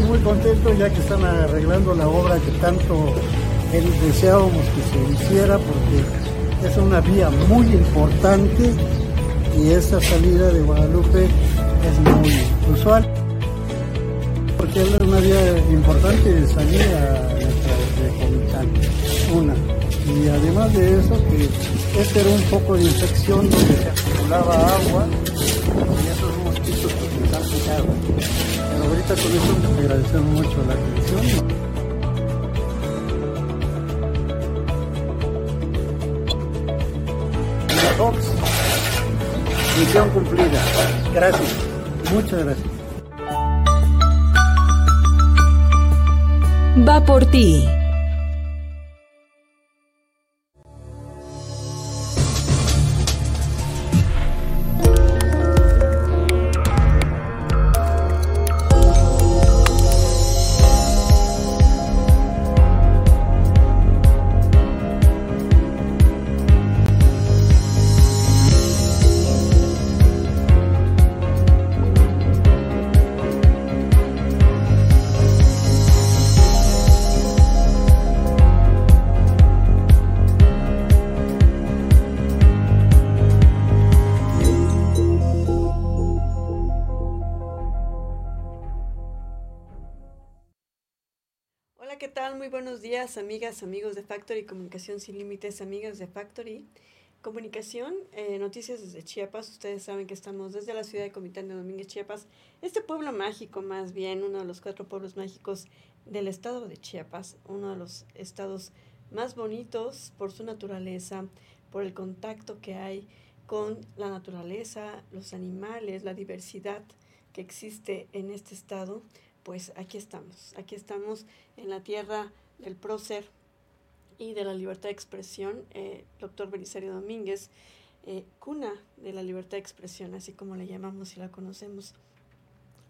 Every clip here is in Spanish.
aquí muy contentos ya que están arreglando la obra que tanto deseábamos que se hiciera porque es una vía muy importante y esa salida de Guadalupe es muy usual porque es una vía importante de salir a nuestra Comitán, una. Y además de eso, que este era un poco de infección donde se acumulaba agua Ahorita con eso agradecemos mucho la atención. Misión cumplida. Gracias. Muchas gracias. Va por ti. Amigos de Factory, Comunicación sin Límites, amigas de Factory. Comunicación, eh, noticias desde Chiapas. Ustedes saben que estamos desde la ciudad de Comitán de Domínguez, Chiapas. Este pueblo mágico, más bien, uno de los cuatro pueblos mágicos del estado de Chiapas, uno de los estados más bonitos por su naturaleza, por el contacto que hay con la naturaleza, los animales, la diversidad que existe en este estado. Pues aquí estamos, aquí estamos en la tierra del prócer y de la libertad de expresión, eh, doctor Belisario Domínguez, eh, cuna de la libertad de expresión, así como le llamamos y la conocemos,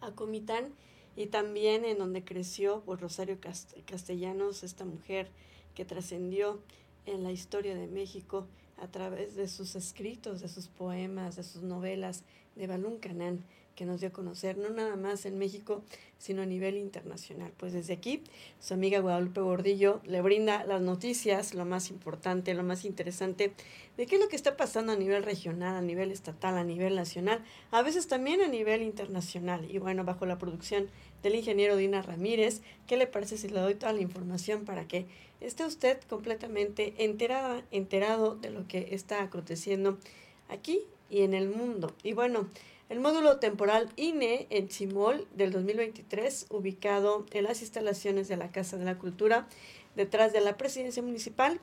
a Comitán, y también en donde creció Rosario Castellanos, esta mujer que trascendió en la historia de México a través de sus escritos, de sus poemas, de sus novelas, de Balún Canán que nos dio a conocer, no nada más en México, sino a nivel internacional. Pues desde aquí, su amiga Guadalupe Gordillo le brinda las noticias, lo más importante, lo más interesante, de qué es lo que está pasando a nivel regional, a nivel estatal, a nivel nacional, a veces también a nivel internacional. Y bueno, bajo la producción del ingeniero Dina Ramírez, ¿qué le parece si le doy toda la información para que esté usted completamente enterada, enterado de lo que está aconteciendo aquí y en el mundo? Y bueno, el módulo temporal INE en Chimol del 2023, ubicado en las instalaciones de la Casa de la Cultura, detrás de la presidencia municipal.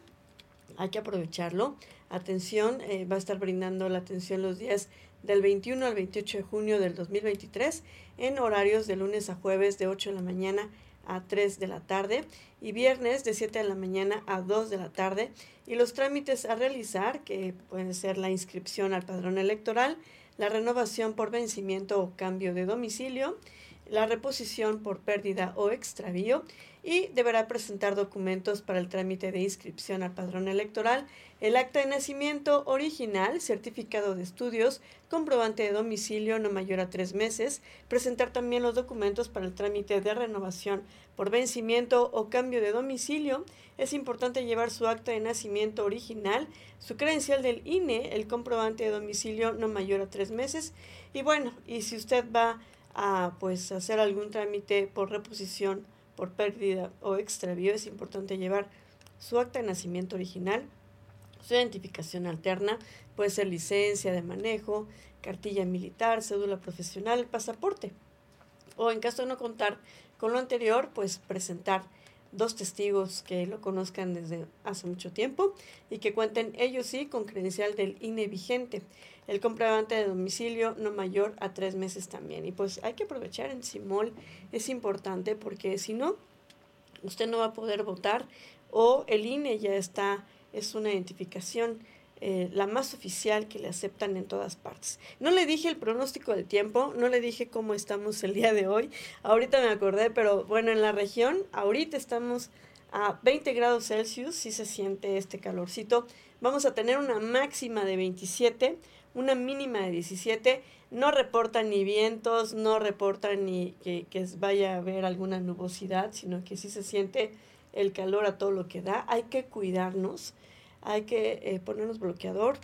Hay que aprovecharlo. Atención, eh, va a estar brindando la atención los días del 21 al 28 de junio del 2023 en horarios de lunes a jueves de 8 de la mañana a 3 de la tarde y viernes de 7 de la mañana a 2 de la tarde y los trámites a realizar que pueden ser la inscripción al padrón electoral, la renovación por vencimiento o cambio de domicilio, la reposición por pérdida o extravío y deberá presentar documentos para el trámite de inscripción al padrón electoral, el acta de nacimiento original, certificado de estudios, comprobante de domicilio no mayor a tres meses, presentar también los documentos para el trámite de renovación por vencimiento o cambio de domicilio. Es importante llevar su acta de nacimiento original, su credencial del INE, el comprobante de domicilio no mayor a tres meses. Y bueno, y si usted va a pues hacer algún trámite por reposición, por pérdida o extravío, es importante llevar su acta de nacimiento original, su identificación alterna, puede ser licencia de manejo, cartilla militar, cédula profesional, pasaporte. O en caso de no contar con lo anterior, pues presentar dos testigos que lo conozcan desde hace mucho tiempo y que cuenten ellos sí con credencial del INE vigente. El comprobante de domicilio no mayor a tres meses también. Y pues hay que aprovechar en Simol, es importante porque si no, usted no va a poder votar o el INE ya está, es una identificación eh, la más oficial que le aceptan en todas partes. No le dije el pronóstico del tiempo, no le dije cómo estamos el día de hoy. Ahorita me acordé, pero bueno, en la región, ahorita estamos a 20 grados Celsius, si se siente este calorcito. Vamos a tener una máxima de 27, una mínima de 17. No reportan ni vientos, no reportan ni que, vaya a haber alguna nubosidad, sino que sí se siente el calor a todo lo que da. Hay que cuidarnos, hay que eh, ponernos bloqueador,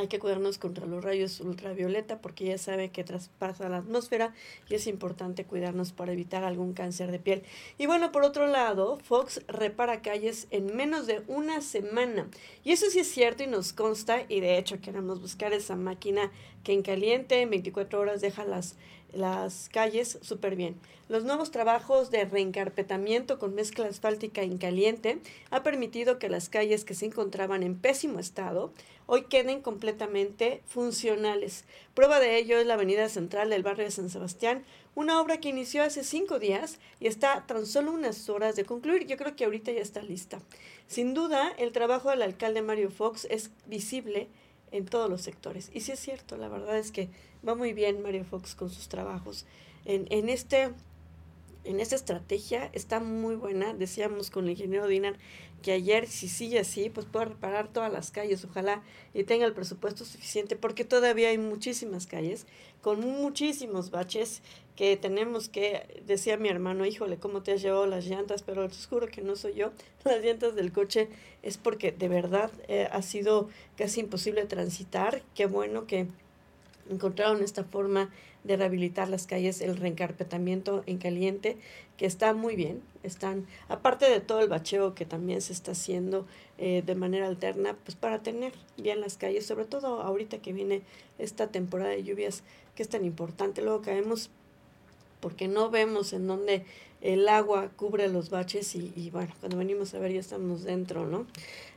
hay que cuidarnos contra los rayos ultravioleta porque ya sabe que traspasa la atmósfera y es importante cuidarnos para evitar algún cáncer de piel. Y bueno, por otro lado, Fox repara calles en menos de una semana. Y eso sí es cierto y nos consta y de hecho queremos buscar esa máquina que en caliente en 24 horas deja las las calles súper bien. Los nuevos trabajos de reencarpetamiento con mezcla asfáltica en caliente ha permitido que las calles que se encontraban en pésimo estado hoy queden completamente funcionales. Prueba de ello es la avenida central del barrio de San Sebastián, una obra que inició hace cinco días y está tan solo unas horas de concluir. Yo creo que ahorita ya está lista. Sin duda, el trabajo del alcalde Mario Fox es visible en todos los sectores. Y sí es cierto, la verdad es que va muy bien Mario Fox con sus trabajos. En, en, este, en esta estrategia está muy buena. Decíamos con el ingeniero Dinar que ayer, si sigue así, pues pueda reparar todas las calles, ojalá y tenga el presupuesto suficiente, porque todavía hay muchísimas calles con muchísimos baches que tenemos que, decía mi hermano, híjole, ¿cómo te has llevado las llantas? Pero te juro que no soy yo. Las llantas del coche es porque de verdad eh, ha sido casi imposible transitar. Qué bueno que encontraron esta forma de rehabilitar las calles, el reencarpetamiento en caliente, que está muy bien. Están, aparte de todo el bacheo que también se está haciendo eh, de manera alterna, pues para tener bien las calles, sobre todo ahorita que viene esta temporada de lluvias que es tan importante. Luego caemos porque no vemos en dónde el agua cubre los baches y, y, bueno, cuando venimos a ver ya estamos dentro, ¿no?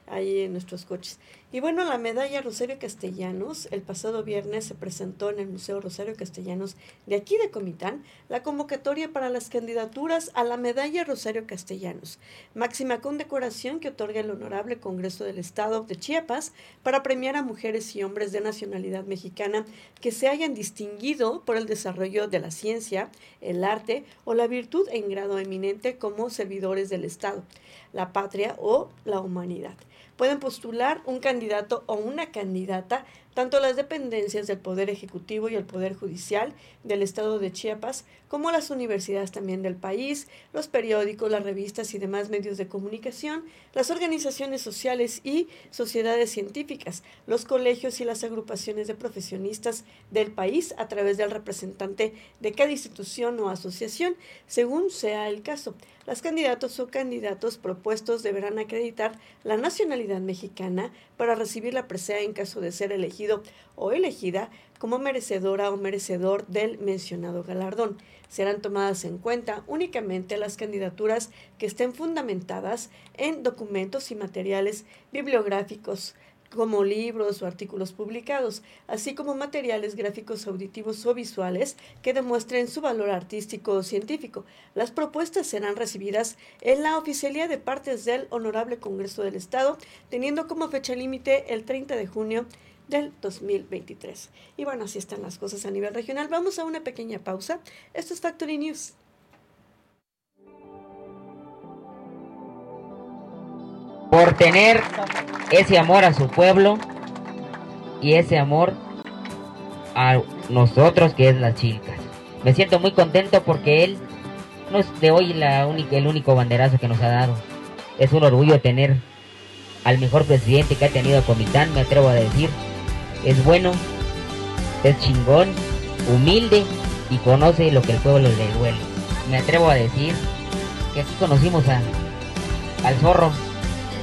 Ahí en nuestros coches. Y bueno, la medalla Rosario Castellanos, el pasado viernes se presentó en el Museo Rosario Castellanos de aquí de Comitán la convocatoria para las candidaturas a la medalla Rosario Castellanos, máxima condecoración que otorga el Honorable Congreso del Estado de Chiapas para premiar a mujeres y hombres de nacionalidad mexicana que se hayan distinguido por el desarrollo de la ciencia, el arte o la virtud en grado eminente como servidores del Estado, la patria o la humanidad pueden postular un candidato o una candidata tanto las dependencias del Poder Ejecutivo y el Poder Judicial del Estado de Chiapas, como las universidades también del país, los periódicos, las revistas y demás medios de comunicación, las organizaciones sociales y sociedades científicas, los colegios y las agrupaciones de profesionistas del país a través del representante de cada institución o asociación, según sea el caso. Las candidatos o candidatos propuestos deberán acreditar la nacionalidad mexicana para recibir la presea en caso de ser o elegida como merecedora o merecedor del mencionado galardón. Serán tomadas en cuenta únicamente las candidaturas que estén fundamentadas en documentos y materiales bibliográficos, como libros o artículos publicados, así como materiales gráficos auditivos o visuales que demuestren su valor artístico o científico. Las propuestas serán recibidas en la oficialía de partes del Honorable Congreso del Estado, teniendo como fecha límite el 30 de junio del 2023. Y bueno, así están las cosas a nivel regional. Vamos a una pequeña pausa. Esto es Factory News. por tener ese amor a su pueblo y ese amor a nosotros que es las chicas. Me siento muy contento porque él no es de hoy la el único banderazo que nos ha dado. Es un orgullo tener al mejor presidente que ha tenido Comitán, me atrevo a decir. Es bueno, es chingón, humilde y conoce lo que el pueblo le duele. Me atrevo a decir que aquí conocimos a, al zorro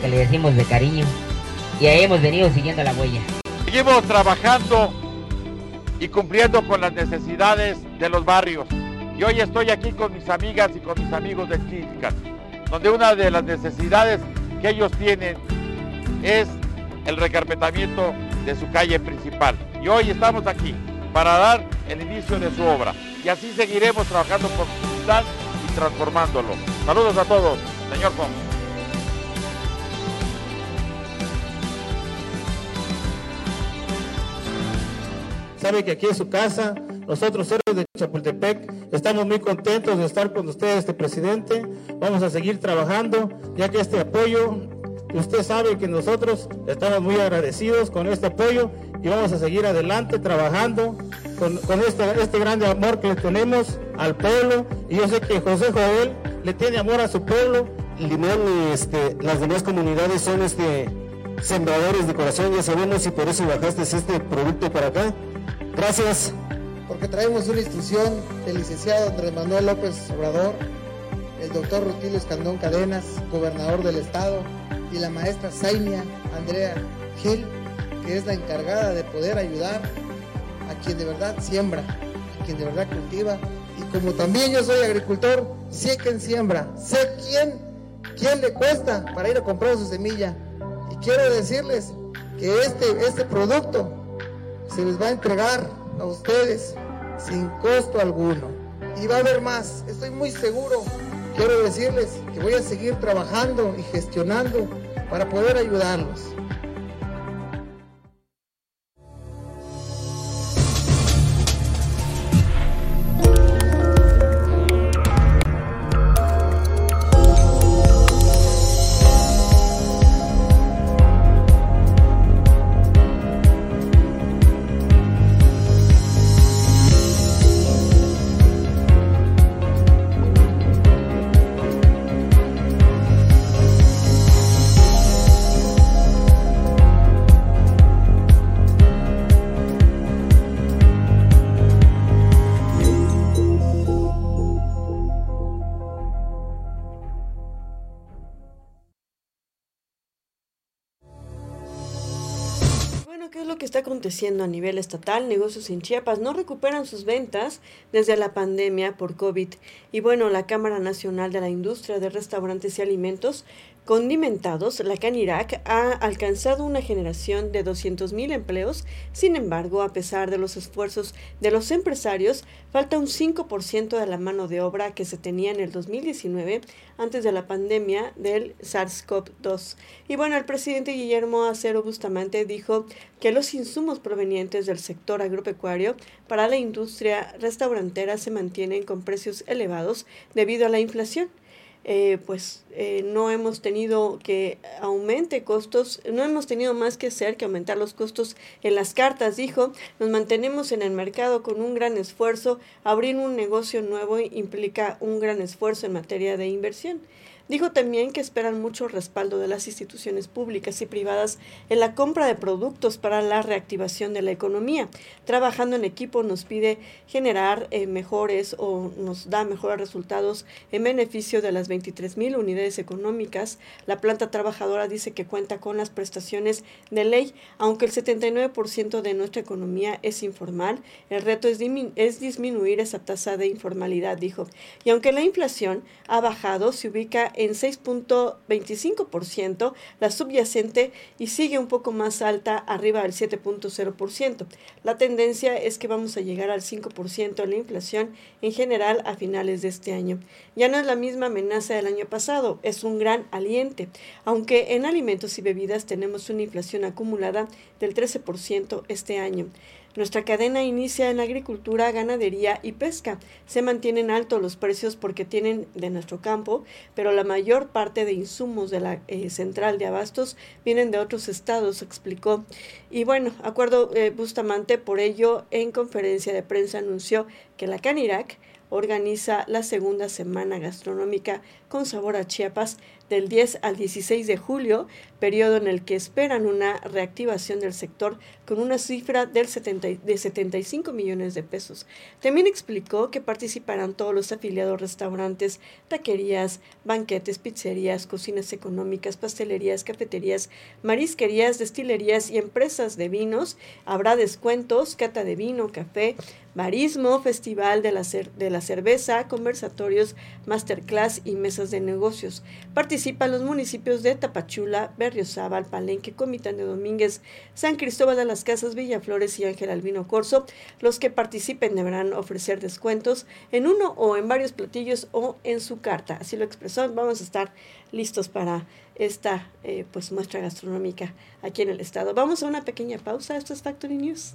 que le decimos de cariño. Y ahí hemos venido siguiendo la huella. Seguimos trabajando y cumpliendo con las necesidades de los barrios. Y hoy estoy aquí con mis amigas y con mis amigos de Chilcas, donde una de las necesidades que ellos tienen es el recarpetamiento de su calle principal. Y hoy estamos aquí para dar el inicio de su obra. Y así seguiremos trabajando por su ciudad y transformándolo. Saludos a todos, señor Fox. sabe que aquí es su casa. Nosotros, héroes de Chapultepec, estamos muy contentos de estar con ustedes, este presidente. Vamos a seguir trabajando, ya que este apoyo Usted sabe que nosotros estamos muy agradecidos con este apoyo y vamos a seguir adelante trabajando con, este, este grande amor que le tenemos al pueblo. Y yo sé que José Joel le tiene amor a su pueblo. Limón y este, las demás comunidades son este, sembradores de corazón, ya sabemos, y por eso bajaste este producto para acá. Gracias. Porque traemos una instrucción del licenciado Andrés Manuel López Obrador, el doctor Rutilio Escandón Cadenas, gobernador del estado, y la maestra Zainia Andrea Gil, que es la encargada de poder ayudar a quien de verdad siembra, a quien de verdad cultiva. Y como también yo soy agricultor, sé quién siembra, sé quién, quién le cuesta para ir a comprar su semilla. Y quiero decirles que este, este producto se les va a entregar a ustedes sin costo alguno. Y va a haber más, estoy muy seguro. Quiero decirles que voy a seguir trabajando y gestionando para poder ayudarlos. A nivel estatal, negocios en Chiapas no recuperan sus ventas desde la pandemia por COVID. Y bueno, la Cámara Nacional de la Industria de Restaurantes y Alimentos condimentados, la Canirac ha alcanzado una generación de 200.000 empleos. Sin embargo, a pesar de los esfuerzos de los empresarios, falta un 5% de la mano de obra que se tenía en el 2019 antes de la pandemia del SARS-CoV-2. Y bueno, el presidente Guillermo Acero Bustamante dijo que los insumos provenientes del sector agropecuario para la industria restaurantera se mantienen con precios elevados debido a la inflación. Eh, pues eh, no hemos tenido que aumente costos, no hemos tenido más que hacer que aumentar los costos en las cartas, dijo, nos mantenemos en el mercado con un gran esfuerzo, abrir un negocio nuevo implica un gran esfuerzo en materia de inversión. Dijo también que esperan mucho respaldo de las instituciones públicas y privadas en la compra de productos para la reactivación de la economía. Trabajando en equipo nos pide generar eh, mejores o nos da mejores resultados en beneficio de las 23 mil unidades económicas. La planta trabajadora dice que cuenta con las prestaciones de ley, aunque el 79% de nuestra economía es informal. El reto es, es disminuir esa tasa de informalidad, dijo. Y aunque la inflación ha bajado, se ubica en 6.25%, la subyacente y sigue un poco más alta arriba del 7.0%. La tendencia es que vamos a llegar al 5% en la inflación en general a finales de este año. Ya no es la misma amenaza del año pasado, es un gran aliente, aunque en alimentos y bebidas tenemos una inflación acumulada del 13% este año. Nuestra cadena inicia en agricultura, ganadería y pesca. Se mantienen altos los precios porque tienen de nuestro campo, pero la mayor parte de insumos de la eh, central de abastos vienen de otros estados, explicó. Y bueno, acuerdo eh, Bustamante, por ello, en conferencia de prensa anunció que la Canirac organiza la segunda semana gastronómica con sabor a Chiapas del 10 al 16 de julio, periodo en el que esperan una reactivación del sector con una cifra del de 75 millones de pesos. También explicó que participarán todos los afiliados restaurantes, taquerías, banquetes, pizzerías, cocinas económicas, pastelerías, cafeterías, marisquerías, destilerías y empresas de vinos. Habrá descuentos, cata de vino, café, barismo, festival de la, de la cerveza, conversatorios, masterclass y mesas de negocios. Participan los municipios de Tapachula, Berriozábal, Palenque, Comitán de Domínguez, San Cristóbal de las Casas, Villaflores y Ángel Albino Corso. Los que participen deberán ofrecer descuentos en uno o en varios platillos o en su carta. Así lo expresó. Vamos a estar listos para esta eh, pues muestra gastronómica aquí en el estado. Vamos a una pequeña pausa. Esto es Factory News.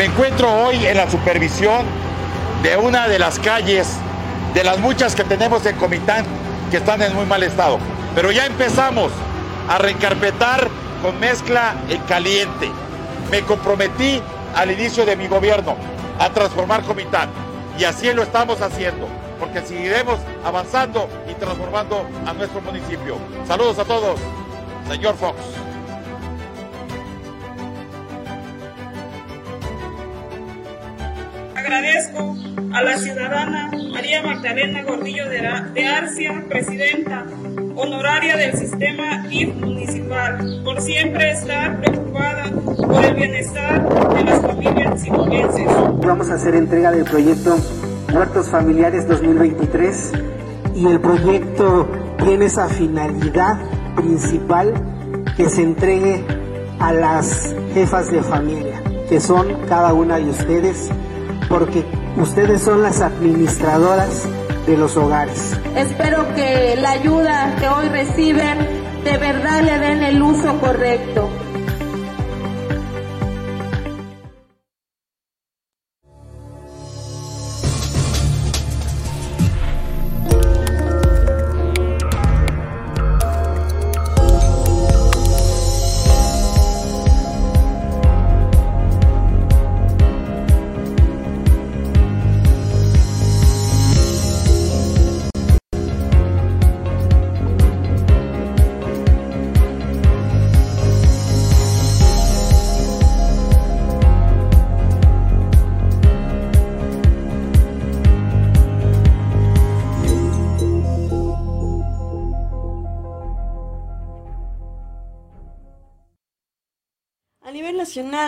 Me encuentro hoy en la supervisión de una de las calles, de las muchas que tenemos en Comitán, que están en muy mal estado. Pero ya empezamos a reencarpetar con mezcla en caliente. Me comprometí al inicio de mi gobierno a transformar Comitán y así lo estamos haciendo, porque seguiremos avanzando y transformando a nuestro municipio. Saludos a todos, señor Fox. Agradezco a la ciudadana María Magdalena Gordillo de Arcia, presidenta honoraria del sistema IF municipal, por siempre estar preocupada por el bienestar de las familias sinovenses. Vamos a hacer entrega del proyecto Muertos Familiares 2023 y el proyecto tiene esa finalidad principal que se entregue a las jefas de familia, que son cada una de ustedes, porque ustedes son las administradoras de los hogares. Espero que la ayuda que hoy reciben de verdad le den el uso correcto.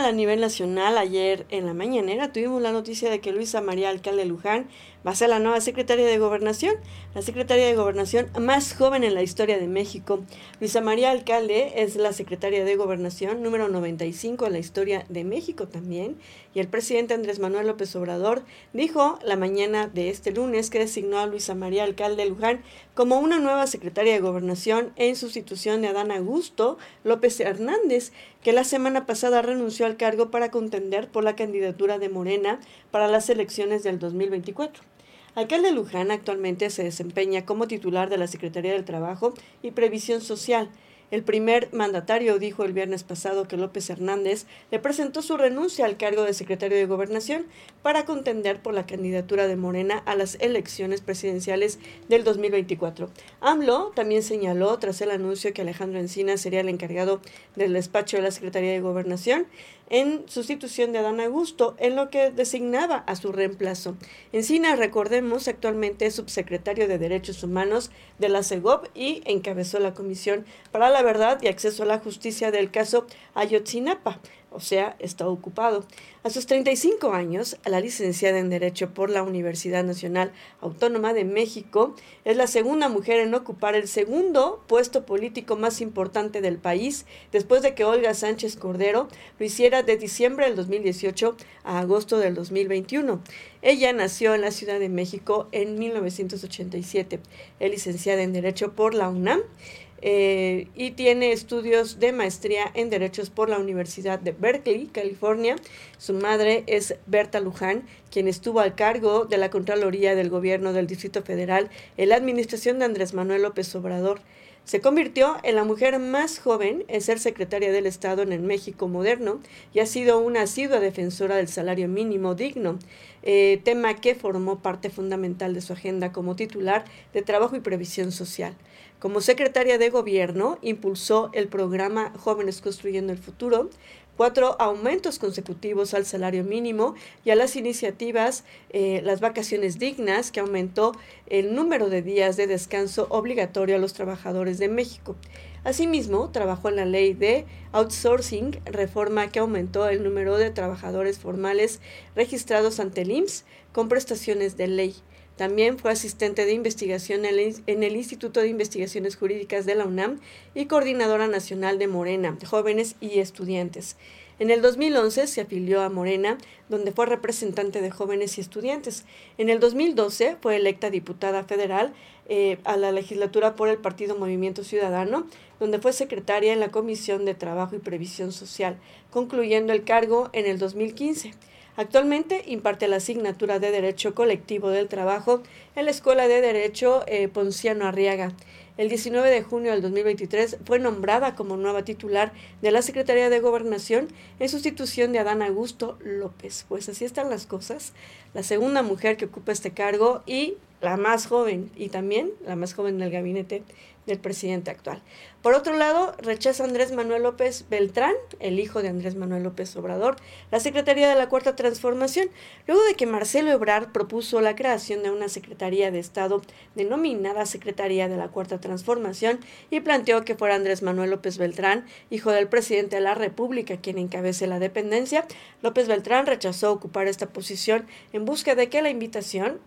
A nivel nacional, ayer en la mañanera tuvimos la noticia de que Luisa María Alcalde Luján va a ser la nueva secretaria de Gobernación, la secretaria de Gobernación más joven en la historia de México. Luisa María Alcalde es la secretaria de Gobernación número 95 en la historia de México también. Y el presidente Andrés Manuel López Obrador dijo la mañana de este lunes que designó a Luisa María Alcalde Luján como una nueva secretaria de Gobernación en sustitución de Adán Augusto López Hernández, que la semana pasada renunció al cargo para contender por la candidatura de Morena para las elecciones del 2024. Alcalde Luján actualmente se desempeña como titular de la Secretaría del Trabajo y Previsión Social. El primer mandatario dijo el viernes pasado que López Hernández le presentó su renuncia al cargo de secretario de Gobernación para contender por la candidatura de Morena a las elecciones presidenciales del 2024. AMLO también señaló, tras el anuncio que Alejandro Encina sería el encargado del despacho de la Secretaría de Gobernación, en sustitución de Adán Augusto, en lo que designaba a su reemplazo. Encina, recordemos, actualmente es subsecretario de Derechos Humanos de la CEGOP y encabezó la Comisión para la Verdad y Acceso a la Justicia del caso Ayotzinapa o sea, está ocupado. A sus 35 años, la licenciada en Derecho por la Universidad Nacional Autónoma de México es la segunda mujer en ocupar el segundo puesto político más importante del país, después de que Olga Sánchez Cordero lo hiciera de diciembre del 2018 a agosto del 2021. Ella nació en la Ciudad de México en 1987. Es licenciada en Derecho por la UNAM eh, y tiene estudios de maestría en Derechos por la Universidad de Berkeley, California. Su madre es Berta Luján, quien estuvo al cargo de la Contraloría del Gobierno del Distrito Federal en la administración de Andrés Manuel López Obrador. Se convirtió en la mujer más joven en ser secretaria del Estado en el México moderno y ha sido una asidua defensora del salario mínimo digno, eh, tema que formó parte fundamental de su agenda como titular de Trabajo y Previsión Social. Como secretaria de Gobierno, impulsó el programa Jóvenes Construyendo el Futuro, cuatro aumentos consecutivos al salario mínimo y a las iniciativas eh, Las Vacaciones Dignas, que aumentó el número de días de descanso obligatorio a los trabajadores de México. Asimismo, trabajó en la ley de outsourcing, reforma que aumentó el número de trabajadores formales registrados ante el IMSS con prestaciones de ley. También fue asistente de investigación en el Instituto de Investigaciones Jurídicas de la UNAM y coordinadora nacional de Morena, jóvenes y estudiantes. En el 2011 se afilió a Morena, donde fue representante de jóvenes y estudiantes. En el 2012 fue electa diputada federal eh, a la legislatura por el Partido Movimiento Ciudadano, donde fue secretaria en la Comisión de Trabajo y Previsión Social, concluyendo el cargo en el 2015. Actualmente imparte la asignatura de Derecho Colectivo del Trabajo en la Escuela de Derecho eh, Ponciano Arriaga. El 19 de junio del 2023 fue nombrada como nueva titular de la Secretaría de Gobernación en sustitución de Adán Augusto López. Pues así están las cosas. La segunda mujer que ocupa este cargo y la más joven y también la más joven del gabinete del presidente actual. Por otro lado, rechaza Andrés Manuel López Beltrán, el hijo de Andrés Manuel López Obrador, la Secretaría de la Cuarta Transformación, luego de que Marcelo Ebrard propuso la creación de una Secretaría de Estado denominada Secretaría de la Cuarta Transformación y planteó que fuera Andrés Manuel López Beltrán, hijo del presidente de la República, quien encabece la dependencia. López Beltrán rechazó ocupar esta posición en busca de que la invitación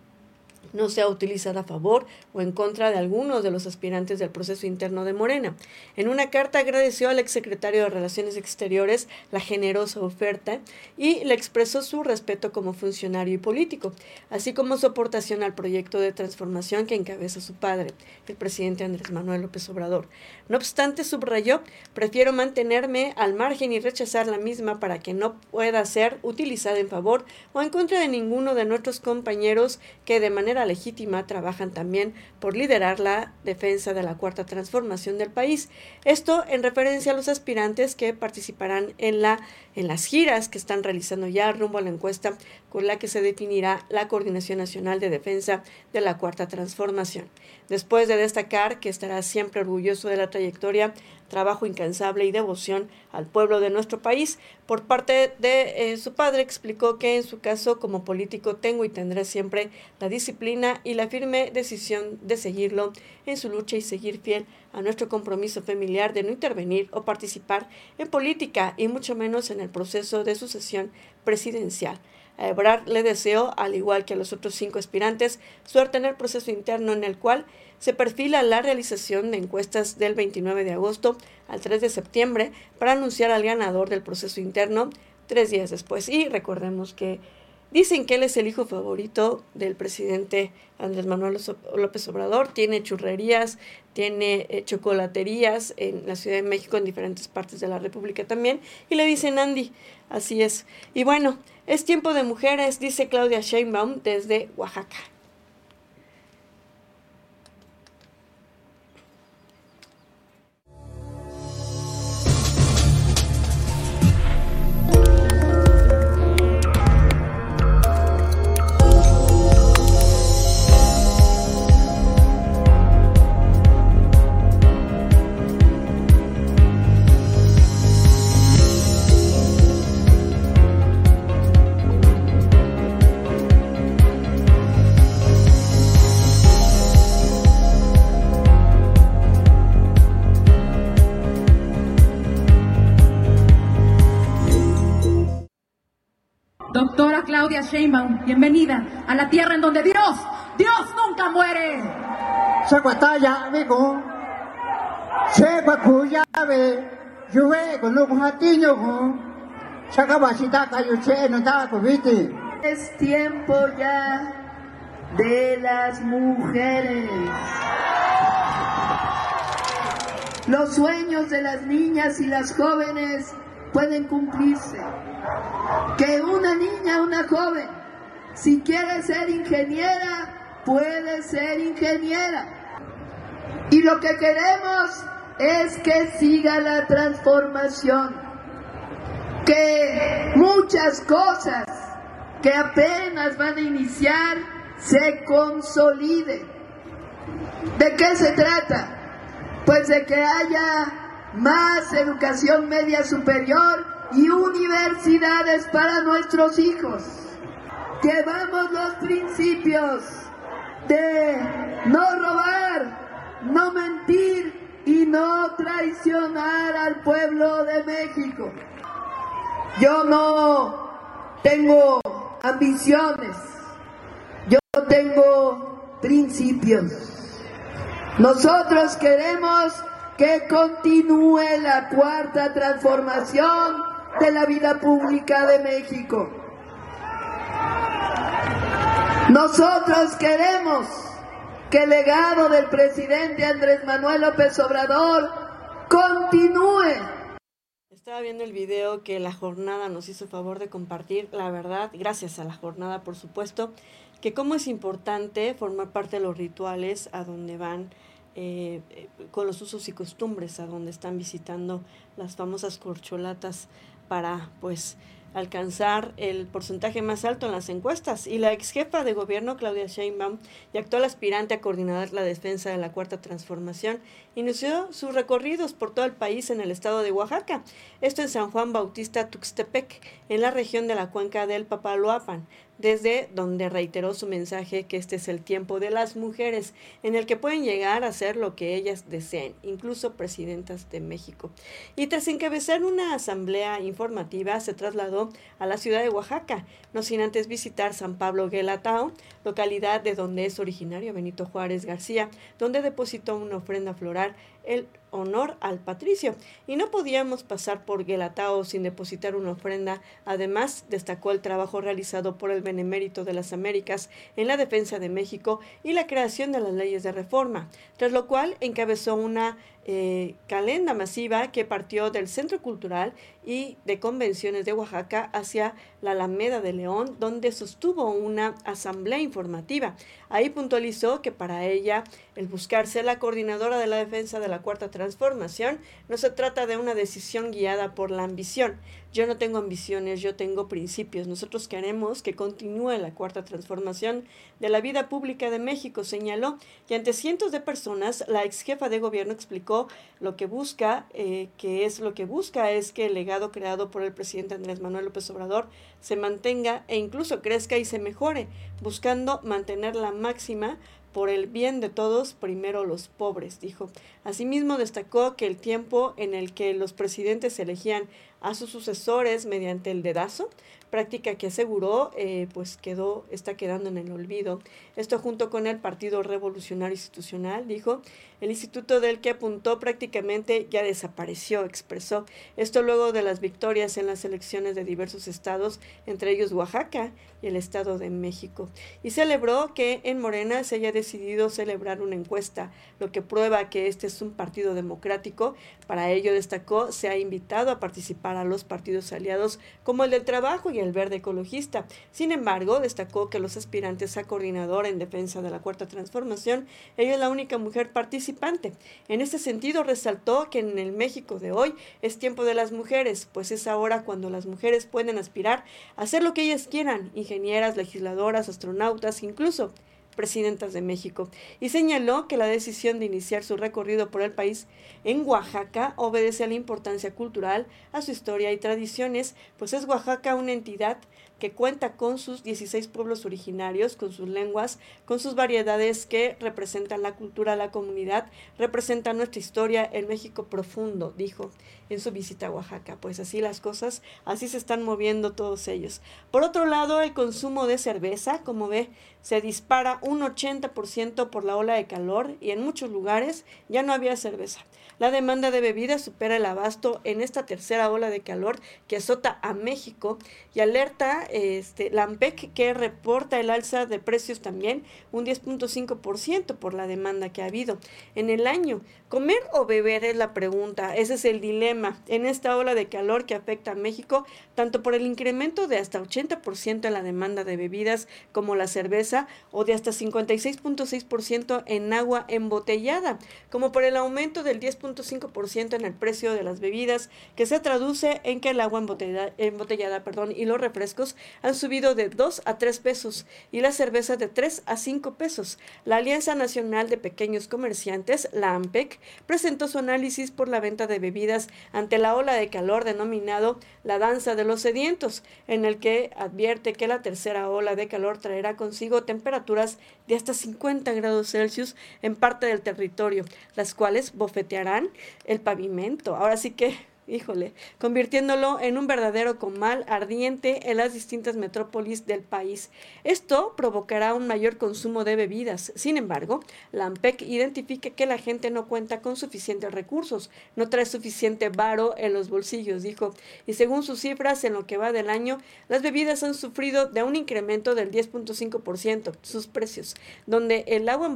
no sea utilizada a favor o en contra de algunos de los aspirantes del proceso interno de Morena. En una carta agradeció al exsecretario de Relaciones Exteriores la generosa oferta y le expresó su respeto como funcionario y político, así como su aportación al proyecto de transformación que encabeza su padre, el presidente Andrés Manuel López Obrador. No obstante, subrayó, prefiero mantenerme al margen y rechazar la misma para que no pueda ser utilizada en favor o en contra de ninguno de nuestros compañeros que de manera legítima trabajan también por liderar la defensa de la cuarta transformación del país. Esto en referencia a los aspirantes que participarán en, la, en las giras que están realizando ya rumbo a la encuesta con la que se definirá la Coordinación Nacional de Defensa de la Cuarta Transformación. Después de destacar que estará siempre orgulloso de la trayectoria trabajo incansable y devoción al pueblo de nuestro país. Por parte de eh, su padre explicó que en su caso como político tengo y tendré siempre la disciplina y la firme decisión de seguirlo en su lucha y seguir fiel a nuestro compromiso familiar de no intervenir o participar en política y mucho menos en el proceso de sucesión presidencial. A Ebrard le deseo, al igual que a los otros cinco aspirantes, suerte en el proceso interno en el cual se perfila la realización de encuestas del 29 de agosto al 3 de septiembre para anunciar al ganador del proceso interno tres días después. Y recordemos que dicen que él es el hijo favorito del presidente Andrés Manuel López Obrador, tiene churrerías, tiene eh, chocolaterías en la Ciudad de México, en diferentes partes de la República también, y le dicen Andy, así es. Y bueno, es tiempo de mujeres, dice Claudia Sheinbaum desde Oaxaca. Bienvenida a la tierra en donde Dios, Dios nunca muere. Amigo, Yuve con los jatiños, Sakabashita Kayuche, no estaba. Es tiempo ya de las mujeres. Los sueños de las niñas y las jóvenes pueden cumplirse. Que una niña, una joven, si quiere ser ingeniera, puede ser ingeniera. Y lo que queremos es que siga la transformación, que muchas cosas que apenas van a iniciar se consoliden. ¿De qué se trata? Pues de que haya más educación media superior y universidades para nuestros hijos. Llevamos los principios de no robar, no mentir y no traicionar al pueblo de México. Yo no tengo ambiciones, yo tengo principios. Nosotros queremos que continúe la cuarta transformación de la vida pública de México. Nosotros queremos que el legado del presidente Andrés Manuel López Obrador continúe. Estaba viendo el video que la jornada nos hizo favor de compartir, la verdad, gracias a la jornada por supuesto, que cómo es importante formar parte de los rituales a donde van eh, con los usos y costumbres, a donde están visitando las famosas corcholatas para pues alcanzar el porcentaje más alto en las encuestas. Y la ex jefa de gobierno, Claudia Sheinbaum, y actual aspirante a coordinar la defensa de la Cuarta Transformación, inició sus recorridos por todo el país en el estado de Oaxaca. Esto en San Juan Bautista Tuxtepec, en la región de la cuenca del Papaloapan, desde donde reiteró su mensaje que este es el tiempo de las mujeres, en el que pueden llegar a ser lo que ellas deseen, incluso presidentas de México. Y tras encabezar una asamblea informativa, se trasladó a la ciudad de Oaxaca, no sin antes visitar San Pablo Guelatao, localidad de donde es originario Benito Juárez García, donde depositó una ofrenda floral el honor al patricio. Y no podíamos pasar por Guelatao sin depositar una ofrenda. Además, destacó el trabajo realizado por el Benemérito de las Américas en la defensa de México y la creación de las leyes de reforma, tras lo cual encabezó una eh, calenda masiva que partió del Centro Cultural y de Convenciones de Oaxaca hacia la Alameda de León, donde sostuvo una asamblea informativa. Ahí puntualizó que para ella el buscarse la coordinadora de la defensa de la Cuarta Transformación no se trata de una decisión guiada por la ambición. Yo no tengo ambiciones, yo tengo principios. Nosotros queremos que continúe la Cuarta Transformación de la vida pública de México, señaló, y ante cientos de personas, la ex jefa de gobierno explicó lo que busca, eh, que es lo que busca es que el legado creado por el presidente Andrés Manuel López Obrador se mantenga e incluso crezca y se mejore, buscando mantener la máxima por el bien de todos, primero los pobres, dijo. Asimismo, destacó que el tiempo en el que los presidentes elegían a sus sucesores mediante el dedazo, práctica que aseguró eh, pues quedó, está quedando en el olvido. Esto junto con el Partido Revolucionario Institucional, dijo, el instituto del que apuntó prácticamente ya desapareció, expresó. Esto luego de las victorias en las elecciones de diversos estados, entre ellos Oaxaca y el Estado de México. Y celebró que en Morena se haya decidido celebrar una encuesta, lo que prueba que este es un partido democrático. Para ello destacó, se ha invitado a participar a los partidos aliados como el del Trabajo y el Verde Ecologista. Sin embargo, destacó que los aspirantes a coordinador en defensa de la Cuarta Transformación, ella es la única mujer participante. En este sentido, resaltó que en el México de hoy es tiempo de las mujeres, pues es ahora cuando las mujeres pueden aspirar a hacer lo que ellas quieran, ingenieras, legisladoras, astronautas, incluso presidentas de México, y señaló que la decisión de iniciar su recorrido por el país en Oaxaca obedece a la importancia cultural, a su historia y tradiciones, pues es Oaxaca una entidad que cuenta con sus 16 pueblos originarios, con sus lenguas, con sus variedades que representan la cultura, la comunidad, representan nuestra historia, el México profundo, dijo en su visita a Oaxaca. Pues así las cosas, así se están moviendo todos ellos. Por otro lado, el consumo de cerveza, como ve, se dispara un 80% por la ola de calor y en muchos lugares ya no había cerveza. La demanda de bebidas supera el abasto en esta tercera ola de calor que azota a México y alerta este, la AMPEC que reporta el alza de precios también un 10.5% por la demanda que ha habido en el año. Comer o beber es la pregunta, ese es el dilema en esta ola de calor que afecta a México, tanto por el incremento de hasta 80% en la demanda de bebidas como la cerveza o de hasta 56.6% en agua embotellada, como por el aumento del 10.5% en el precio de las bebidas, que se traduce en que el agua embotellada, embotellada perdón, y los refrescos han subido de 2 a 3 pesos y la cerveza de 3 a 5 pesos. La Alianza Nacional de Pequeños Comerciantes, la AMPEC, presentó su análisis por la venta de bebidas ante la ola de calor denominado la danza de los sedientos, en el que advierte que la tercera ola de calor traerá consigo temperaturas de hasta 50 grados Celsius en parte del territorio, las cuales bofetearán el pavimento. Ahora sí que híjole, convirtiéndolo en un verdadero comal ardiente en las distintas metrópolis del país. Esto provocará un mayor consumo de bebidas. Sin embargo, la identifica que la gente no cuenta con suficientes recursos, no trae suficiente varo en los bolsillos, dijo. Y según sus cifras, en lo que va del año, las bebidas han sufrido de un incremento del 10.5%, sus precios, donde el agua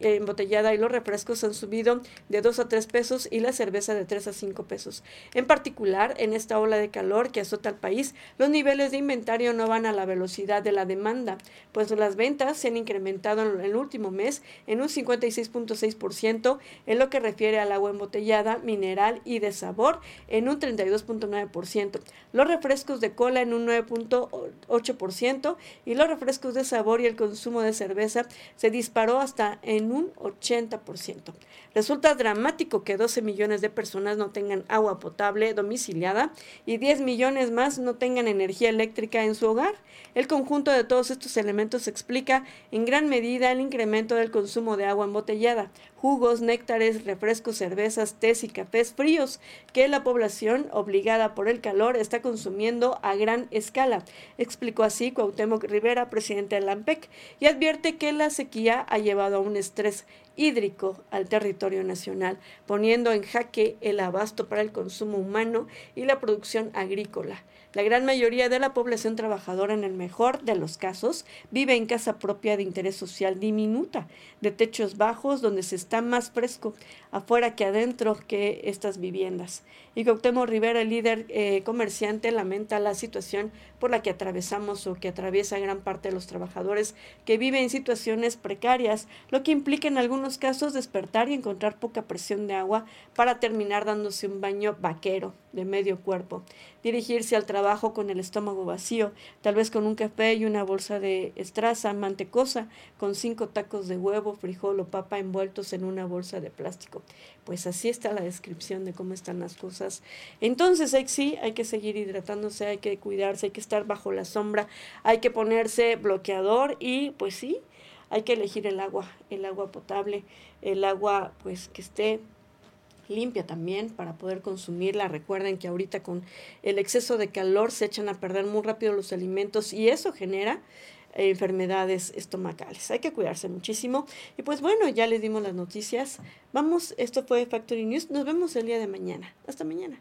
embotellada y los refrescos han subido de 2 a 3 pesos y la cerveza de 3 a 5 pesos. En particular, en esta ola de calor que azota al país, los niveles de inventario no van a la velocidad de la demanda, pues las ventas se han incrementado en el último mes en un 56.6% en lo que refiere al agua embotellada, mineral y de sabor en un 32.9%, los refrescos de cola en un 9.8% y los refrescos de sabor y el consumo de cerveza se disparó hasta en un 80%. Resulta dramático que 12 millones de personas no tengan agua potable domiciliada y 10 millones más no tengan energía eléctrica en su hogar. El conjunto de todos estos elementos explica en gran medida el incremento del consumo de agua embotellada, jugos, néctares, refrescos, cervezas, tés y cafés fríos que la población, obligada por el calor, está consumiendo a gran escala, explicó así Cuauhtémoc Rivera, presidente de la AMPEC, y advierte que la sequía ha llevado a un estrés hídrico al territorio nacional, poniendo en jaque el abasto para el consumo humano y la producción agrícola. La gran mayoría de la población trabajadora, en el mejor de los casos, vive en casa propia de interés social diminuta, de techos bajos donde se está más fresco afuera que adentro que estas viviendas. Y Cuauhtémoc Rivera, el líder eh, comerciante, lamenta la situación por la que atravesamos o que atraviesa gran parte de los trabajadores que viven en situaciones precarias, lo que implica en algunos casos despertar y encontrar poca presión de agua para terminar dándose un baño vaquero de medio cuerpo, dirigirse al trabajo con el estómago vacío, tal vez con un café y una bolsa de estraza mantecosa, con cinco tacos de huevo, frijol o papa envueltos en una bolsa de plástico. Pues así está la descripción de cómo están las cosas. Entonces, sí, hay que seguir hidratándose, hay que cuidarse, hay que estar bajo la sombra, hay que ponerse bloqueador y pues sí, hay que elegir el agua, el agua potable, el agua pues que esté limpia también para poder consumirla. Recuerden que ahorita con el exceso de calor se echan a perder muy rápido los alimentos y eso genera eh, enfermedades estomacales. Hay que cuidarse muchísimo. Y pues bueno, ya les dimos las noticias. Vamos, esto fue Factory News. Nos vemos el día de mañana. Hasta mañana.